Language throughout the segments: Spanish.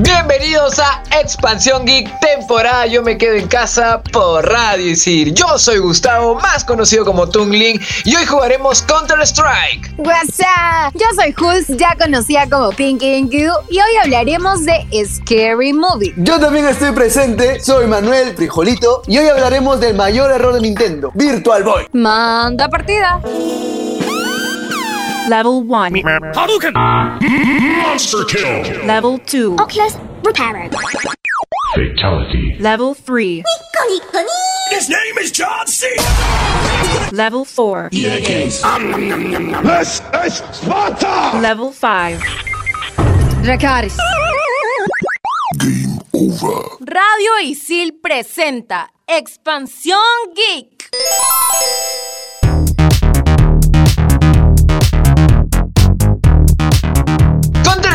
Bienvenidos a Expansión Geek, temporada Yo me quedo en casa por Radio Isil. Yo soy Gustavo, más conocido como Tungling, y hoy jugaremos Counter Strike. What's up? Yo soy Hulz, ya conocida como Pinky Inky, y hoy hablaremos de Scary Movie. Yo también estoy presente, soy Manuel Frijolito, y hoy hablaremos del mayor error de Nintendo, Virtual Boy. Manda partida. Level 1. Hadouken! Monster kill! Level 2. Oculus repaired. Fatality. Level 3. His name is John C. Level 4. This is Sparta! Level 5. Dracaris. Game over. Radio Isil presenta Expansión Geek.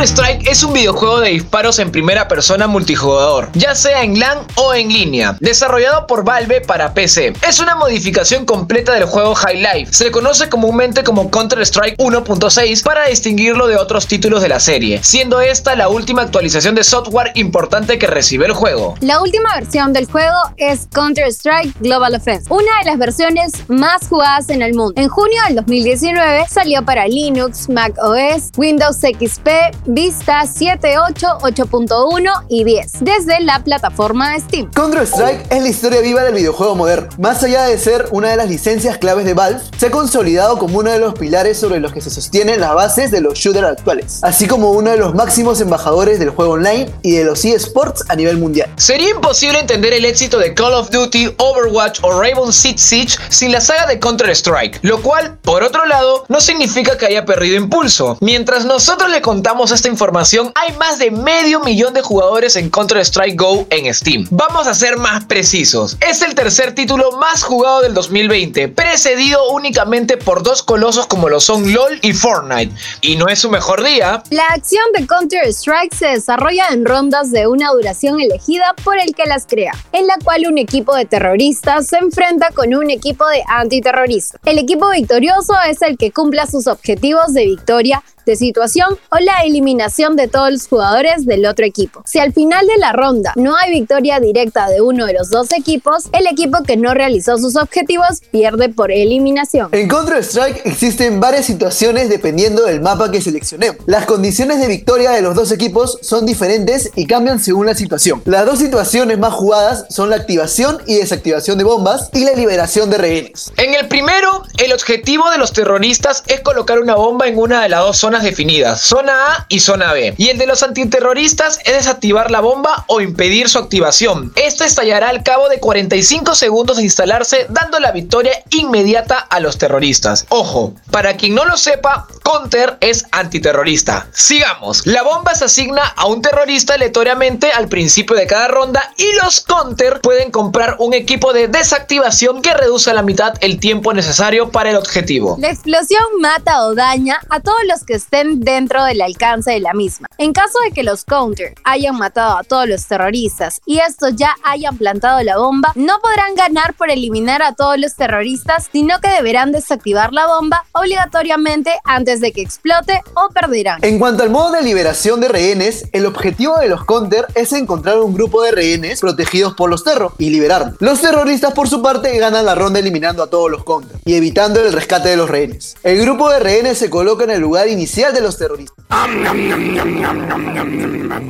Counter-Strike es un videojuego de disparos en primera persona multijugador, ya sea en LAN o en línea, desarrollado por Valve para PC. Es una modificación completa del juego High Life. Se conoce comúnmente como Counter-Strike 1.6 para distinguirlo de otros títulos de la serie, siendo esta la última actualización de software importante que recibe el juego. La última versión del juego es Counter-Strike Global Offense, una de las versiones más jugadas en el mundo. En junio del 2019 salió para Linux, Mac OS, Windows XP, Vista 7, 8, 8.1 y 10, desde la plataforma de Steam. Counter-Strike es la historia viva del videojuego moderno. Más allá de ser una de las licencias claves de Valve, se ha consolidado como uno de los pilares sobre los que se sostienen las bases de los shooters actuales, así como uno de los máximos embajadores del juego online y de los eSports a nivel mundial. Sería imposible entender el éxito de Call of Duty, Overwatch o Rainbow Six Siege sin la saga de Counter-Strike, lo cual, por otro lado, no significa que haya perdido impulso. Mientras nosotros le contamos información, hay más de medio millón de jugadores en Counter-Strike Go en Steam. Vamos a ser más precisos. Es el tercer título más jugado del 2020, precedido únicamente por dos colosos como lo son LOL y Fortnite. Y no es su mejor día. La acción de Counter-Strike se desarrolla en rondas de una duración elegida por el que las crea, en la cual un equipo de terroristas se enfrenta con un equipo de antiterroristas. El equipo victorioso es el que cumpla sus objetivos de victoria de situación o la eliminación de todos los jugadores del otro equipo. Si al final de la ronda no hay victoria directa de uno de los dos equipos, el equipo que no realizó sus objetivos pierde por eliminación. En Counter-Strike existen varias situaciones dependiendo del mapa que seleccionemos. Las condiciones de victoria de los dos equipos son diferentes y cambian según la situación. Las dos situaciones más jugadas son la activación y desactivación de bombas y la liberación de rehenes. En el primero, el objetivo de los terroristas es colocar una bomba en una de las dos zonas definidas, zona A y zona B. Y el de los antiterroristas es desactivar la bomba o impedir su activación. Esta estallará al cabo de 45 segundos de instalarse, dando la victoria inmediata a los terroristas. Ojo, para quien no lo sepa, Counter es antiterrorista. Sigamos. La bomba se asigna a un terrorista aleatoriamente al principio de cada ronda y los Counter pueden comprar un equipo de desactivación que reduce a la mitad el tiempo necesario para el objetivo. La explosión mata o daña a todos los que estén dentro del alcance de la misma. En caso de que los Counter hayan matado a todos los terroristas y estos ya hayan plantado la bomba, no podrán ganar por eliminar a todos los terroristas, sino que deberán desactivar la bomba obligatoriamente antes de que explote o perderán. En cuanto al modo de liberación de rehenes, el objetivo de los Counter es encontrar un grupo de rehenes protegidos por los terros y liberarlos. Los terroristas por su parte ganan la ronda eliminando a todos los Counter y evitando el rescate de los rehenes. El grupo de rehenes se coloca en el lugar inicial de los terroristas.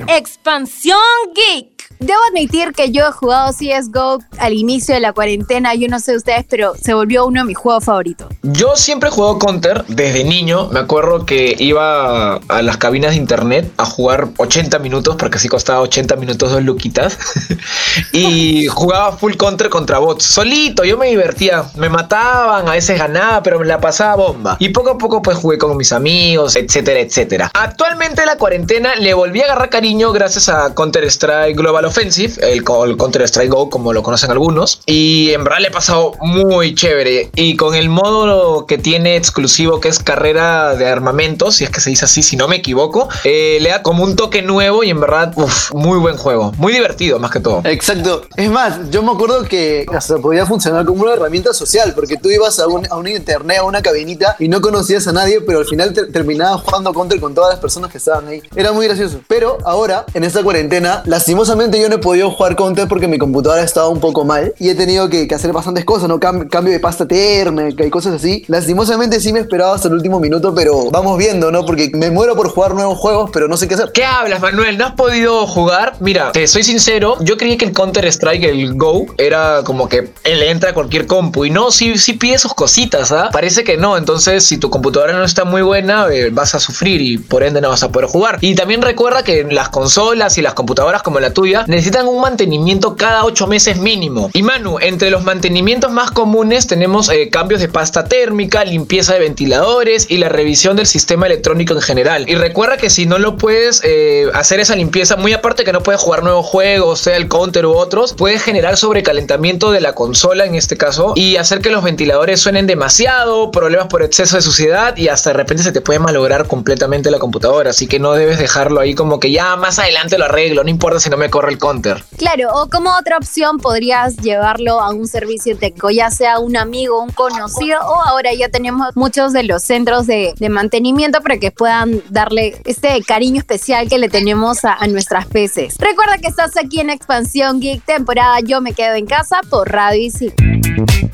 Expansión Geek. Debo admitir que yo he jugado CSGO al inicio de la cuarentena, yo no sé ustedes, pero se volvió uno de mis juegos favoritos. Yo siempre he jugado Counter desde niño. Me acuerdo que iba a las cabinas de internet a jugar 80 minutos, porque así costaba 80 minutos dos luquitas. y jugaba full Counter contra bots. Solito, yo me divertía. Me mataban, a veces ganaba, pero me la pasaba bomba. Y poco a poco pues jugué con mis amigos, etcétera, etcétera. Actualmente la cuarentena le volví a agarrar cariño gracias a Counter Strike Global Global Offensive, el, el Counter Strike Go, como lo conocen algunos. Y en verdad le he pasado muy chévere. Y con el modo que tiene exclusivo, que es carrera de armamentos, si es que se dice así, si no me equivoco, eh, le da como un toque nuevo y en verdad, uf, muy buen juego. Muy divertido, más que todo. Exacto. Es más, yo me acuerdo que hasta podía funcionar como una herramienta social, porque tú ibas a un, a un internet, a una cabinita y no conocías a nadie, pero al final te- terminabas jugando Counter con todas las personas que estaban ahí. Era muy gracioso. Pero ahora, en esta cuarentena, lastimosamente yo no he podido jugar Counter porque mi computadora estaba un poco mal y he tenido que, hacer bastantes cosas, ¿no? Cam- cambio de pasta térmica y cosas así. Lastimosamente sí me esperaba hasta el último minuto, pero vamos viendo, ¿no? Porque me muero por jugar nuevos juegos, pero no sé qué hacer. ¿Qué hablas, Manuel? ¿No has podido jugar? Mira, te soy sincero, yo creí que el Counter Strike, el Go, era como que él entra a cualquier compu. Y no, sí, sí pide sus cositas, ¿ah? Parece que no. Entonces, si tu computadora no está muy buena, eh, vas a sufrir y por ende no vas a poder jugar. Y también recuerda que las consolas y las computadoras como la tuya necesitan un mantenimiento cada 8 meses mínimo. Y Manu, entre los mantenimientos más comunes tenemos eh, cambios de pasta térmica, limpieza de ventiladores y la revisión del sistema electrónico en general. Y recuerda que si no lo puedes eh, hacer esa limpieza, muy aparte que no puedes jugar nuevos juegos, sea el counter u otros, puedes generar sobrecalentamiento de la consola en este caso y hacer que los ventiladores suenen demasiado, problemas por exceso de suciedad y hasta de repente se te puede malograr completamente la computadora. Así que no debes dejarlo ahí como que ya más adelante lo arreglo, no importa si no me corre el counter. Claro, o como otra opción podrías llevarlo a un servicio técnico, ya sea un amigo, un conocido, o ahora ya tenemos muchos de los centros de, de mantenimiento para que puedan darle este cariño especial que le tenemos a, a nuestras peces. Recuerda que estás aquí en Expansión Geek, temporada Yo me quedo en casa por Radio Isil.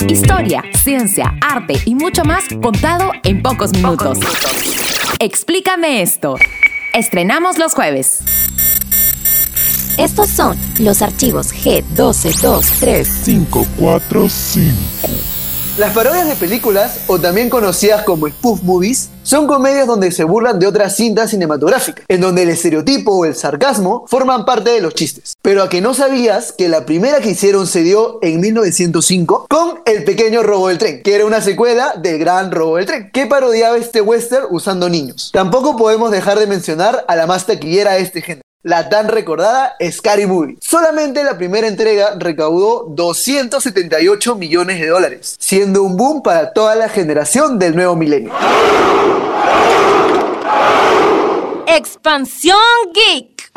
Historia, ciencia, arte y mucho más contado en pocos minutos. Explícame esto. Estrenamos los jueves. Estos son los archivos G1223. 545. Las parodias de películas, o también conocidas como spoof movies, son comedias donde se burlan de otras cintas cinematográficas, en donde el estereotipo o el sarcasmo forman parte de los chistes. Pero a que no sabías que la primera que hicieron se dio en 1905 con El pequeño robo del tren, que era una secuela del gran robo del tren, que parodiaba este western usando niños. Tampoco podemos dejar de mencionar a la más taquillera de este género. La tan recordada Scary Movie. Solamente la primera entrega recaudó 278 millones de dólares, siendo un boom para toda la generación del nuevo milenio. Expansión Geek.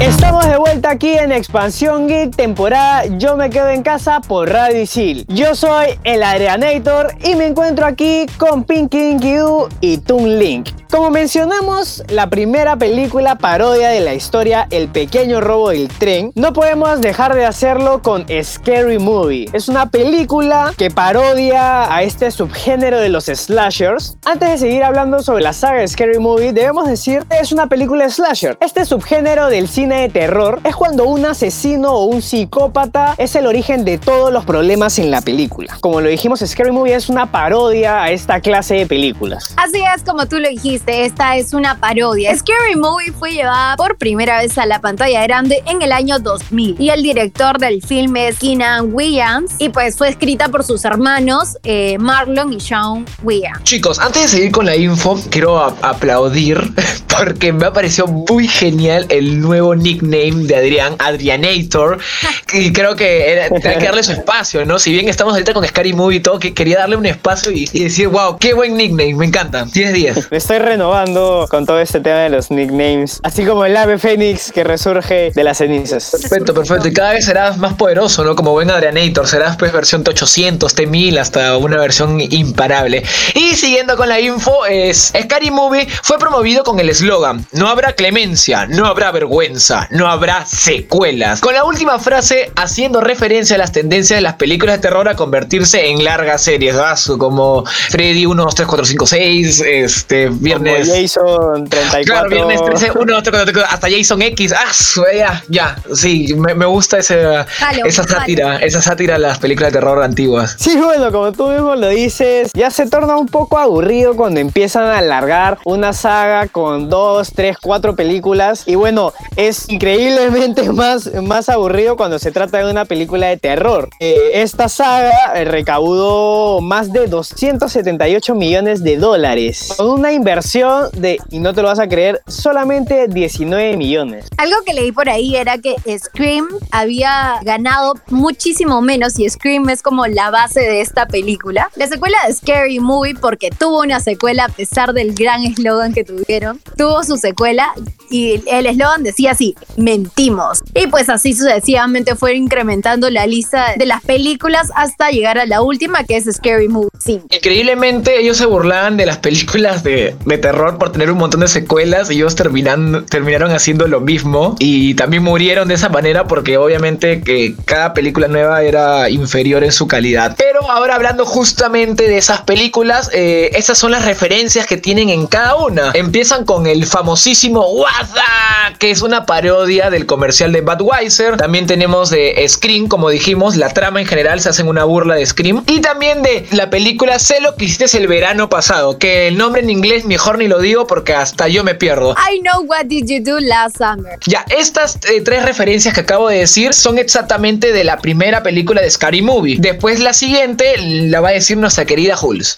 Estamos de vuelta aquí en Expansión Geek, temporada Yo me quedo en casa por Radio Isil. Yo soy el Adrianator y me encuentro aquí con Pinky Doo y Toon Link. Como mencionamos, la primera película parodia de la historia El pequeño robo del tren, no podemos dejar de hacerlo con Scary Movie. Es una película que parodia a este subgénero de los slashers. Antes de seguir hablando sobre la saga Scary Movie, debemos decir que es una película slasher. Este subgénero del cine de terror es cuando un asesino o un psicópata es el origen de todos los problemas en la película. Como lo dijimos, Scary Movie es una parodia a esta clase de películas. Así es como tú lo dijiste, esta es una parodia. Scary Movie fue llevada por primera vez a la pantalla grande en el año 2000 y el director del film es Keenan Williams y pues fue escrita por sus hermanos eh, Marlon y Sean Williams. Chicos, antes de seguir con la info, quiero aplaudir porque me ha parecido muy genial el nuevo nickname de Adrián, Adrianator. Y creo que era, hay que darle su espacio, ¿no? Si bien estamos ahorita con Scary Movie y todo, que quería darle un espacio y, y decir, wow, qué buen nickname, me encanta. 10 10. Me estoy renovando con todo este tema de los nicknames, así como el ave fénix que resurge de las cenizas. Perfecto, perfecto. Y cada vez serás más poderoso, ¿no? Como buen Adrianator. Serás pues versión T800, T1000, hasta una versión imparable. Y siguiendo con la info, es Scary Movie fue promovido con el eslogan: No habrá clemencia, no habrá vergüenza, no habrá secuelas. Con la última frase haciendo referencia a las tendencias de las películas de terror a convertirse en largas series, ¿verdad? Como Freddy 1, 2, 3, 4, 5, 6, este, Como viernes. Jason 34. Claro, viernes 13, 1, 2, 3, 4, 5, hasta Jason X. Ah, su- ya, ya. Sí, me, me gusta ese, Jalo, esa sátira, esa sátira a las películas de terror antiguas. Sí, bueno, como tú mismo lo dices, ya se torna un poco aburrido cuando empiezan a alargar una saga con dos, tres, cuatro películas. Y bueno, es increíblemente más, más aburrido cuando se trata de una película de terror. Eh, esta saga eh, recaudó más de 278 millones de dólares, con una inversión de, y no te lo vas a creer, solamente 19 millones. Algo que leí por ahí era que Scream había ganado muchísimo menos y Scream es como la base de esta película. La secuela de Scary Movie, porque tuvo una secuela a pesar del gran eslogan que tuvieron, tuvo su secuela y el eslogan decía así, mentimos. Y pues así sucesivamente fue incrementando la lista de las películas hasta llegar a la última que es Scary Movie 5. Increíblemente ellos se burlaban de las películas de, de terror por tener un montón de secuelas y ellos terminan, terminaron haciendo lo mismo y también murieron de esa manera porque obviamente que cada película nueva era inferior en su calidad. Pero ahora hablando justamente de esas películas, eh, esas son las referencias que tienen en cada una. Empiezan con el famosísimo WhatsApp, que es una parodia del comercial de Budweiser. También tenemos de Scream, como dijimos, la trama en general se hacen una burla de Scream. Y también de la película Sé lo que hiciste el verano pasado, que el nombre en inglés mejor ni lo digo porque hasta yo me pierdo. I know what did you do last summer. Ya, estas eh, tres referencias que acabo de decir son exactamente de la primera película de Scary Movie. Después la siguiente la va a decir nuestra querida Jules.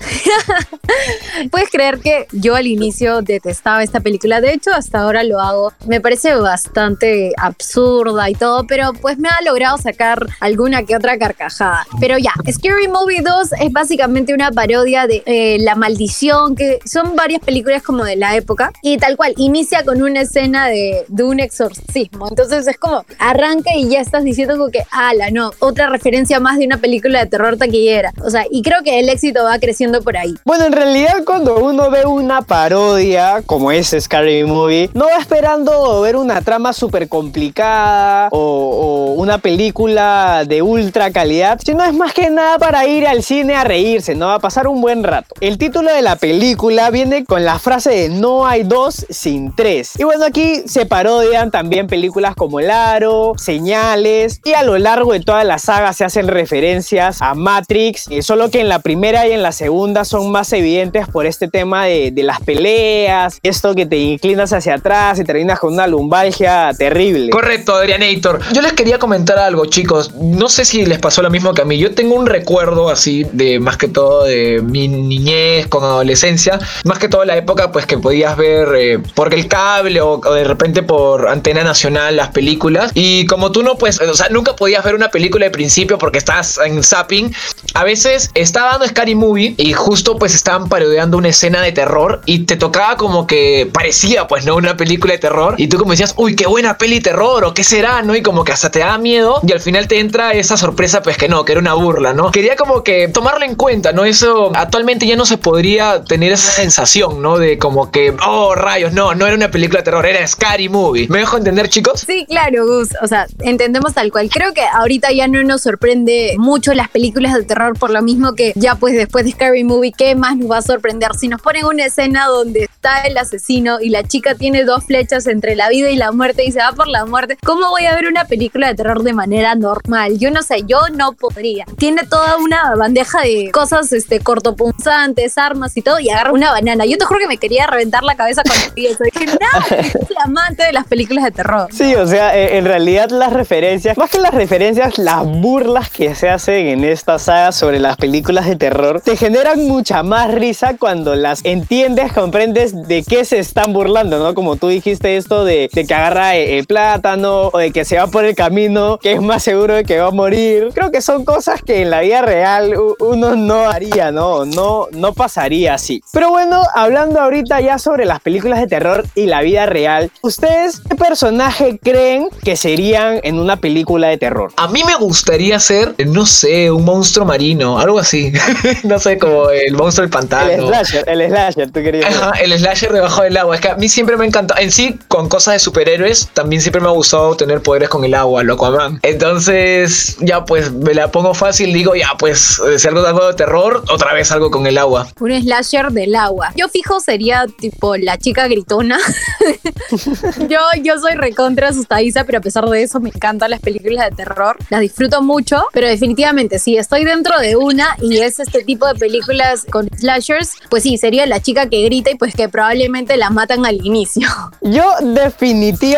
Puedes creer que yo al inicio detestaba esta película, de hecho hasta ahora lo hago. Me parece bastante absurda y todo, pero pues me ha logrado sacar alguna que otra carcajada. Pero ya, Scary Movie 2 es básicamente una parodia de eh, La Maldición, que son varias películas como de la época, y tal cual, inicia con una escena de, de un exorcismo. Entonces es como, arranca y ya estás diciendo como que, ala, no, otra referencia más de una película de terror taquillera. O sea, y creo que el éxito va creciendo por ahí. Bueno, en realidad cuando uno ve una parodia como es Scary Movie, no va esperando ver una trama súper complicada o, una película de ultra calidad, sino es más que nada para ir al cine a reírse, ¿no? A pasar un buen rato. El título de la película viene con la frase de no hay dos sin tres. Y bueno, aquí se parodian también películas como El Aro, Señales, y a lo largo de toda la saga se hacen referencias a Matrix, eh, solo que en la primera y en la segunda son más evidentes por este tema de, de las peleas, esto que te inclinas hacia atrás y terminas con una lumbalgia terrible. Correcto, Adrianator. Yo les quería comentar algo, chicos. No sé si les pasó lo mismo que a mí. Yo tengo un recuerdo así de más que todo de mi niñez con adolescencia. Más que todo la época pues que podías ver eh, por el cable o, de repente por antena nacional las películas. Y como tú no pues, o sea, nunca podías ver una película de principio porque estás en zapping. A veces estaba dando Scary Movie y justo pues estaban parodiando una escena de terror y te tocaba como que parecía pues no una película de terror y tú como decías, uy, qué buena peli terror o qué será, ¿no? Y como que hasta te da miedo y al final te entra esa sorpresa pues que no, que era una burla, ¿no? Quería como que tomarlo en cuenta, ¿no? Eso actualmente ya no se podría tener esa sensación, ¿no? De como que, oh, rayos, no, no era una película de terror, era Scary Movie. ¿Me dejo entender, chicos? Sí, claro, Gus. O sea, entendemos tal cual. Creo que ahorita ya no nos sorprende mucho las películas de terror por lo mismo que ya pues después de Scary Movie, ¿qué más nos va a sorprender? Si nos ponen una escena donde está el asesino y la chica tiene dos flechas entre la vida y la muerte y se va por la muerte, ¿cómo voy a ver una película de terror de manera normal? Yo no sé, yo no podría. Tiene toda una bandeja de cosas este, cortopunzantes, armas y todo, y agarra una banana. Yo te juro que me quería reventar la cabeza con eso. Dije, no, es la amante de las películas de terror. Sí, o sea, eh, en realidad las referencias, más que las referencias, las burlas que se hacen en esta saga sobre las películas de terror, te generan mucha más risa cuando las entiendes, comprendes de qué se están burlando, ¿no? Como tú dijiste esto de, de que agarra eh, el plátano o de que se va por el camino que es más seguro de que va a morir. Creo que son cosas que en la vida real uno no haría, ¿no? No, no pasaría así. Pero bueno, hablando ahorita ya sobre las películas de terror y la vida real, ¿ustedes qué personaje creen que serían en una película de terror? A mí me gustaría ser, no sé, un monstruo marino, algo así. no sé, como el monstruo del pantano. El slasher, el slasher, tú querías. Ajá, el slasher debajo del agua. Es que a mí siempre me encanta. En sí, con cosas de superhéroes, también siempre me ha gustado tener poderes con el agua, lo Aquaman. Entonces, ya pues me la pongo fácil. Digo, ya pues, eh, si algo, algo de terror, otra vez algo con el agua. Un slasher del agua. Yo fijo sería tipo la chica gritona. yo, yo soy recontra asustadiza, pero a pesar de eso me encantan las películas de terror. Las disfruto mucho, pero definitivamente si estoy dentro de una y es este tipo de películas con slashers, pues sí, sería la chica que grita y pues que probablemente la matan al inicio. Yo definitivamente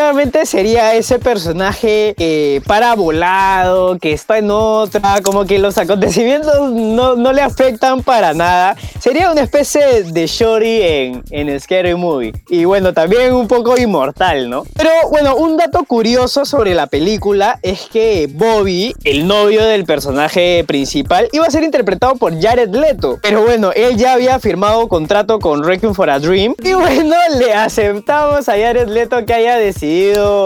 sería ese personaje eh, parabolado, que está en otra, como que los acontecimientos no, no le afectan para nada. Sería una especie de Shori en, en Scary Movie. Y bueno, también un poco inmortal, ¿no? Pero bueno, un dato curioso sobre la película es que Bobby, el novio del personaje principal, iba a ser interpretado por Jared Leto. Pero bueno, él ya había firmado contrato con Requiem for a Dream. Y bueno, le aceptamos a Jared Leto que haya decidido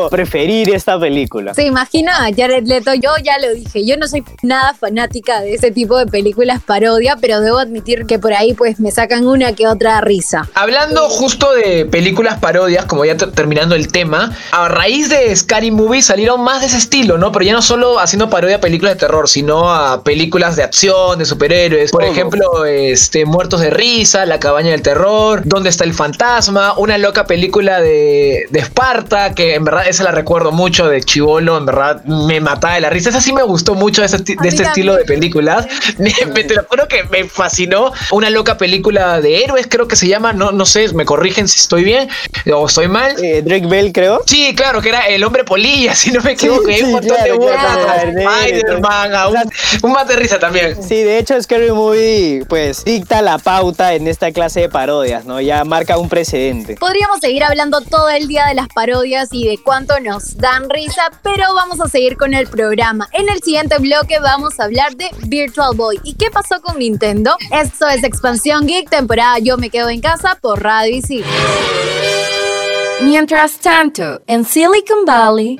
preferir esta película. Se imagina a Jared Leto, yo ya lo dije, yo no soy nada fanática de ese tipo de películas parodia, pero debo admitir que por ahí pues me sacan una que otra risa. Hablando justo de películas parodias, como ya ter- terminando el tema, a raíz de Scary Movie salieron más de ese estilo, ¿no? Pero ya no solo haciendo parodia a películas de terror, sino a películas de acción, de superhéroes. Por ejemplo, este, Muertos de Risa, La Cabaña del Terror, ¿Dónde está el fantasma? Una loca película de, de Esparta, que en verdad esa la recuerdo mucho de Chivolo, en verdad me mataba de la risa. Esa sí me gustó mucho de, ese de este estilo de películas. Me- te lo juro que me fascinó. Una loca película de héroes, creo que se llama, no, no sé, me corrigen si estoy bien o estoy mal. Eh, Drake Bell, creo. Sí, claro, que era el hombre polilla, si no me equivoco. sí, un montón claro, de claro, burlas, claro, Spider-Man, un, un más de risa también. Sí, de hecho Scary Movie pues dicta la pauta en esta clase de parodias, ¿no? Ya marca un precedente. Podríamos seguir hablando todo el día de las parodias y de cuánto nos dan risa, pero vamos a seguir con el programa. En el siguiente bloque vamos a hablar de Virtual Boy. ¿Y qué pasó con Nintendo? Esto es Expansión Geek, temporada Yo me quedo en casa por Radio Isil. Mientras tanto, en Silicon Valley,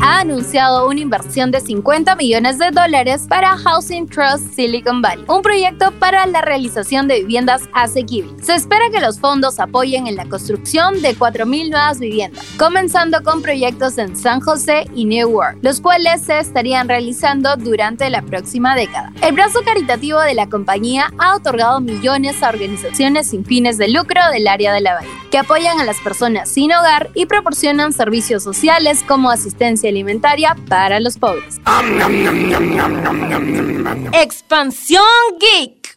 Ha anunciado una inversión de 50 millones de dólares para Housing Trust Silicon Valley, un proyecto para la realización de viviendas asequibles. Se espera que los fondos apoyen en la construcción de 4.000 nuevas viviendas, comenzando con proyectos en San José y Newark, los cuales se estarían realizando durante la próxima década. El brazo caritativo de la compañía ha otorgado millones a organizaciones sin fines de lucro del área de la bahía, que apoyan a las personas sin hogar y proporcionan servicios sociales como asistencia alimentaria para los pobres. Expansión Geek.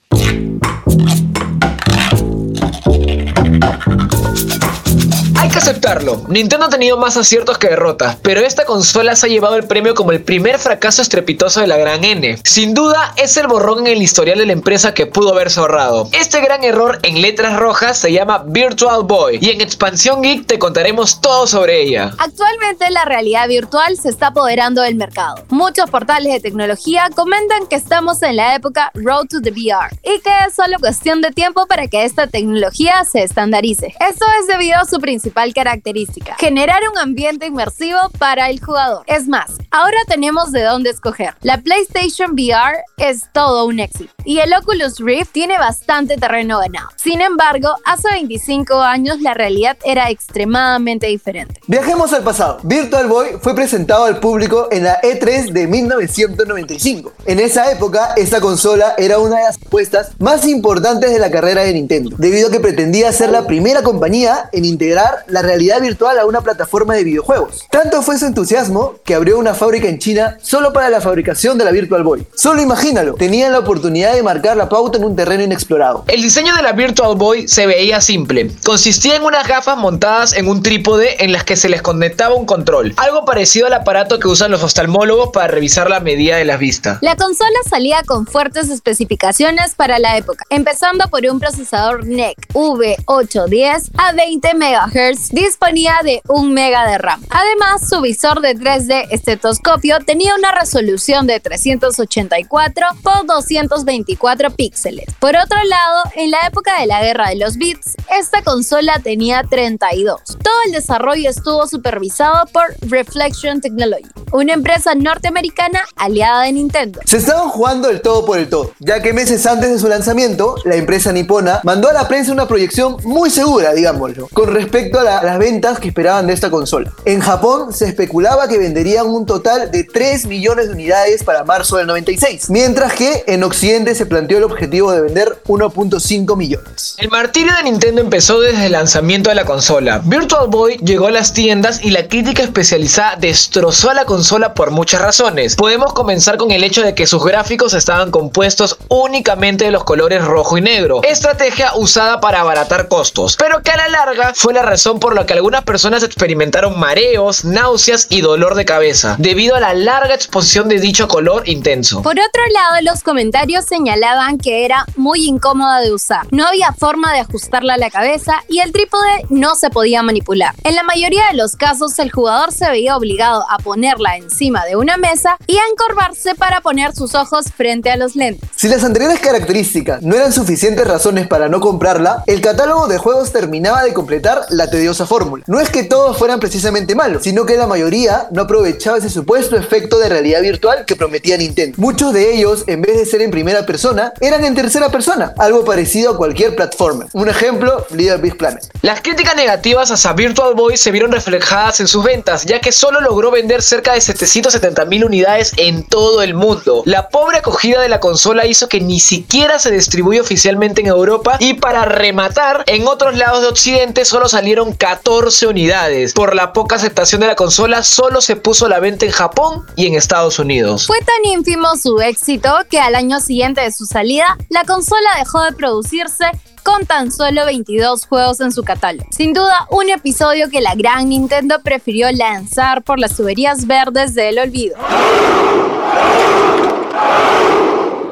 Hay que aceptarlo, Nintendo ha tenido más aciertos que derrotas, pero esta consola se ha llevado el premio como el primer fracaso estrepitoso de la gran N. Sin duda, es el borrón en el historial de la empresa que pudo haberse ahorrado. Este gran error en letras rojas se llama Virtual Boy, y en Expansión Geek te contaremos todo sobre ella. Actualmente la realidad virtual se está apoderando del mercado. Muchos portales de tecnología comentan que estamos en la época Road to the VR y que es solo cuestión de tiempo para que esta tecnología se estandarice. Esto es debido a su principal característica, generar un ambiente inmersivo para el jugador. Es más, ahora tenemos de dónde escoger. La PlayStation VR es todo un éxito y el Oculus Rift tiene bastante terreno ganado. Sin embargo, hace 25 años la realidad era extremadamente diferente. Viajemos al pasado. Virtual Boy fue presentado al público en la E3 de 1995. En esa época, esta consola era una de las apuestas más importantes de la carrera de Nintendo, debido a que pretendía ser la primera compañía en integrar la realidad virtual a una plataforma de videojuegos. Tanto fue su entusiasmo que abrió una fábrica en China solo para la fabricación de la Virtual Boy. Solo imagínalo, tenían la oportunidad de marcar la pauta en un terreno inexplorado. El diseño de la Virtual Boy se veía simple. Consistía en unas gafas montadas en un trípode en las que se les conectaba un control, algo parecido al aparato que usan los oftalmólogos para revisar la medida de la vista. La consola salía con fuertes especificaciones para la época, empezando por un procesador NEC V810 a 20 MHz, disponía de 1 MB de RAM. Además, su visor de 3D estetoscopio tenía una resolución de 384 por 224 píxeles. Por otro lado, en la época de la guerra de los bits, esta consola tenía 32. Todo el desarrollo estuvo supervisado por Reflection Technology, una empresa norteamericana aliada de Nintendo. Se estaban jugando el todo por el todo, ya que meses antes de su lanzamiento, la empresa nipona mandó a la prensa una proyección muy segura, digámoslo, con respecto las ventas que esperaban de esta consola. En Japón se especulaba que venderían un total de 3 millones de unidades para marzo del 96, mientras que en Occidente se planteó el objetivo de vender 1.5 millones. El martirio de Nintendo empezó desde el lanzamiento de la consola. Virtual Boy llegó a las tiendas y la crítica especializada destrozó a la consola por muchas razones. Podemos comenzar con el hecho de que sus gráficos estaban compuestos únicamente de los colores rojo y negro, estrategia usada para abaratar costos, pero que a la larga fue la razón por la que algunas personas experimentaron mareos, náuseas y dolor de cabeza, debido a la larga exposición de dicho color intenso. Por otro lado, los comentarios señalaban que era muy incómoda de usar. No había forma de ajustarla a la cabeza y el trípode no se podía manipular. En la mayoría de los casos, el jugador se veía obligado a ponerla encima de una mesa y a encorvarse para poner sus ojos frente a los lentes. Si las anteriores características no eran suficientes razones para no comprarla, el catálogo de juegos terminaba de completar la tediosa fórmula. No es que todos fueran precisamente malos, sino que la mayoría no aprovechaba ese supuesto efecto de realidad virtual que prometía Nintendo. Muchos de ellos, en vez de ser en primera persona, eran en tercera persona, algo parecido a cualquier plataforma. Un ejemplo, Little Big Planet. Las críticas negativas hacia Virtual Boy se vieron reflejadas en sus ventas, ya que solo logró vender cerca de 770 mil unidades en todo el mundo. La pobre acogida de la consola hizo que ni siquiera se distribuya oficialmente en Europa y para rematar, en otros lados de Occidente solo salieron 14 unidades. Por la poca aceptación de la consola, solo se puso a la venta en Japón y en Estados Unidos. Fue tan ínfimo su éxito que al año siguiente de su salida, la consola dejó de producirse con tan solo 22 juegos en su catálogo. Sin duda, un episodio que la gran Nintendo prefirió lanzar por las tuberías verdes del olvido.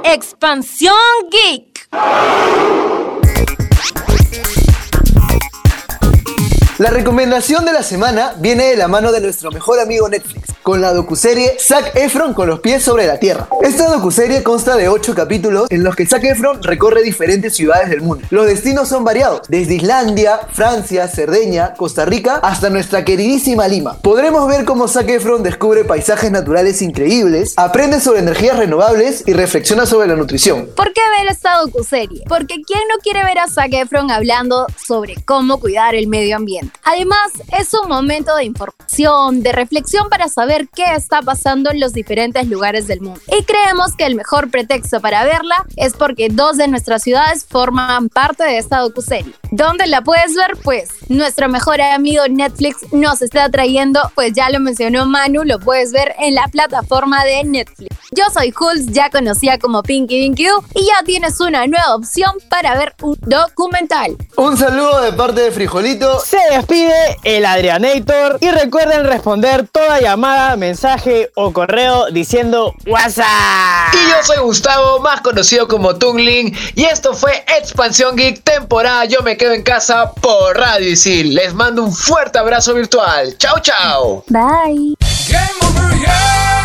Expansión Geek. La recomendación de la semana viene de la mano de nuestro mejor amigo Netflix, con la docuserie Zac Efron con los pies sobre la tierra. Esta docuserie consta de 8 capítulos en los que Zac Efron recorre diferentes ciudades del mundo. Los destinos son variados, desde Islandia, Francia, Cerdeña, Costa Rica, hasta nuestra queridísima Lima. Podremos ver cómo Zac Efron descubre paisajes naturales increíbles, aprende sobre energías renovables y reflexiona sobre la nutrición. ¿Por qué ver esta docuserie? Porque ¿quién no quiere ver a Zac Efron hablando sobre cómo cuidar el medio ambiente? Además, es un momento de información, de reflexión para saber qué está pasando en los diferentes lugares del mundo. Y creemos que el mejor pretexto para verla es porque dos de nuestras ciudades forman parte de esta docuserie. ¿Dónde la puedes ver? Pues nuestro mejor amigo Netflix nos está trayendo, pues ya lo mencionó Manu, lo puedes ver en la plataforma de Netflix. Yo soy Hulz, ya conocida como Pinky Dinky Doo, y ya tienes una nueva opción para ver un documental. Un saludo de parte de Frijolito. Se despide el Adrianator y recuerden responder toda llamada, mensaje o correo diciendo WhatsApp. Y yo soy Gustavo, más conocido como Tungling, y esto fue Expansión Geek temporada Yo me quedo en casa por Radio Isil. Les mando un fuerte abrazo virtual. Chao, chao. Bye. Tú